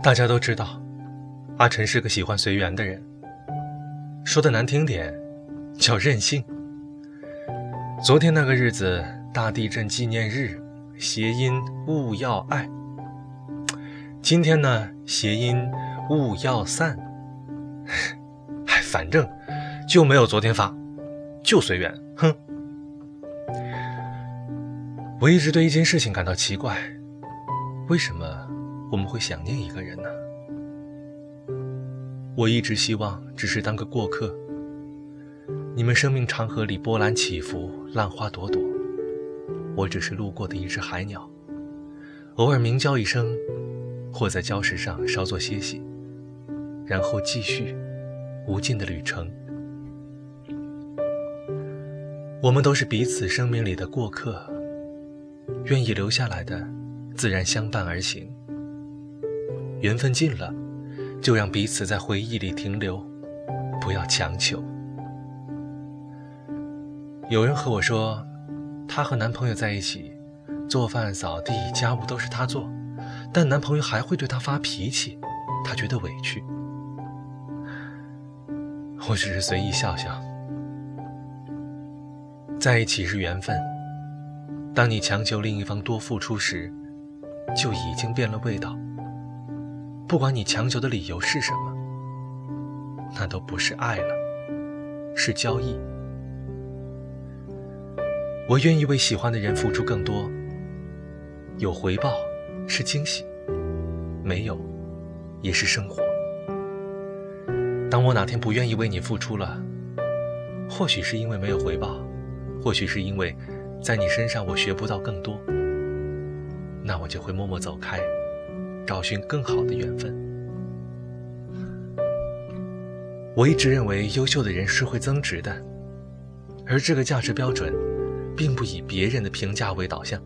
大家都知道，阿晨是个喜欢随缘的人。说的难听点，叫任性。昨天那个日子，大地震纪念日，谐音勿要爱。今天呢，谐音勿要散。哎，反正就没有昨天发，就随缘。哼。我一直对一件事情感到奇怪，为什么我们会想念一个人呢？我一直希望只是当个过客。你们生命长河里波澜起伏，浪花朵朵，我只是路过的一只海鸟，偶尔鸣叫一声，或在礁石上稍作歇息，然后继续无尽的旅程。我们都是彼此生命里的过客，愿意留下来的，自然相伴而行。缘分尽了。就让彼此在回忆里停留，不要强求。有人和我说，她和男朋友在一起，做饭、扫地、家务都是她做，但男朋友还会对她发脾气，她觉得委屈。我只是随意笑笑。在一起是缘分，当你强求另一方多付出时，就已经变了味道。不管你强求的理由是什么，那都不是爱了，是交易。我愿意为喜欢的人付出更多，有回报是惊喜，没有也是生活。当我哪天不愿意为你付出了，或许是因为没有回报，或许是因为在你身上我学不到更多，那我就会默默走开。找寻更好的缘分。我一直认为优秀的人是会增值的，而这个价值标准，并不以别人的评价为导向。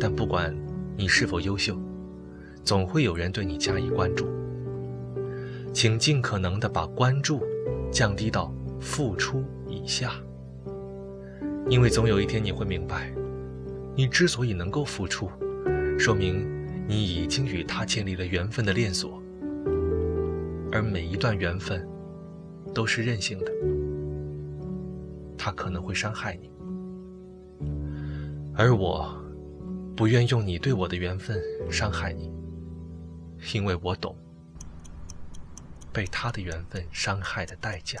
但不管你是否优秀，总会有人对你加以关注。请尽可能的把关注降低到付出以下，因为总有一天你会明白，你之所以能够付出，说明。你已经与他建立了缘分的链锁，而每一段缘分都是任性的，他可能会伤害你，而我不愿用你对我的缘分伤害你，因为我懂被他的缘分伤害的代价。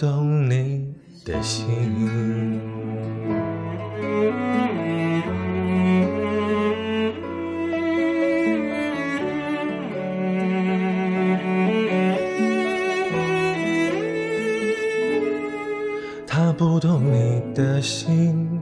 懂你的心。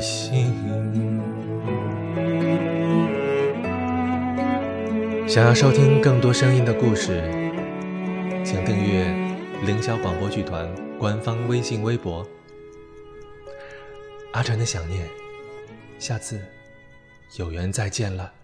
心。想要收听更多声音的故事，请订阅凌霄广播剧团官方微信微博。阿晨的想念，下次有缘再见了。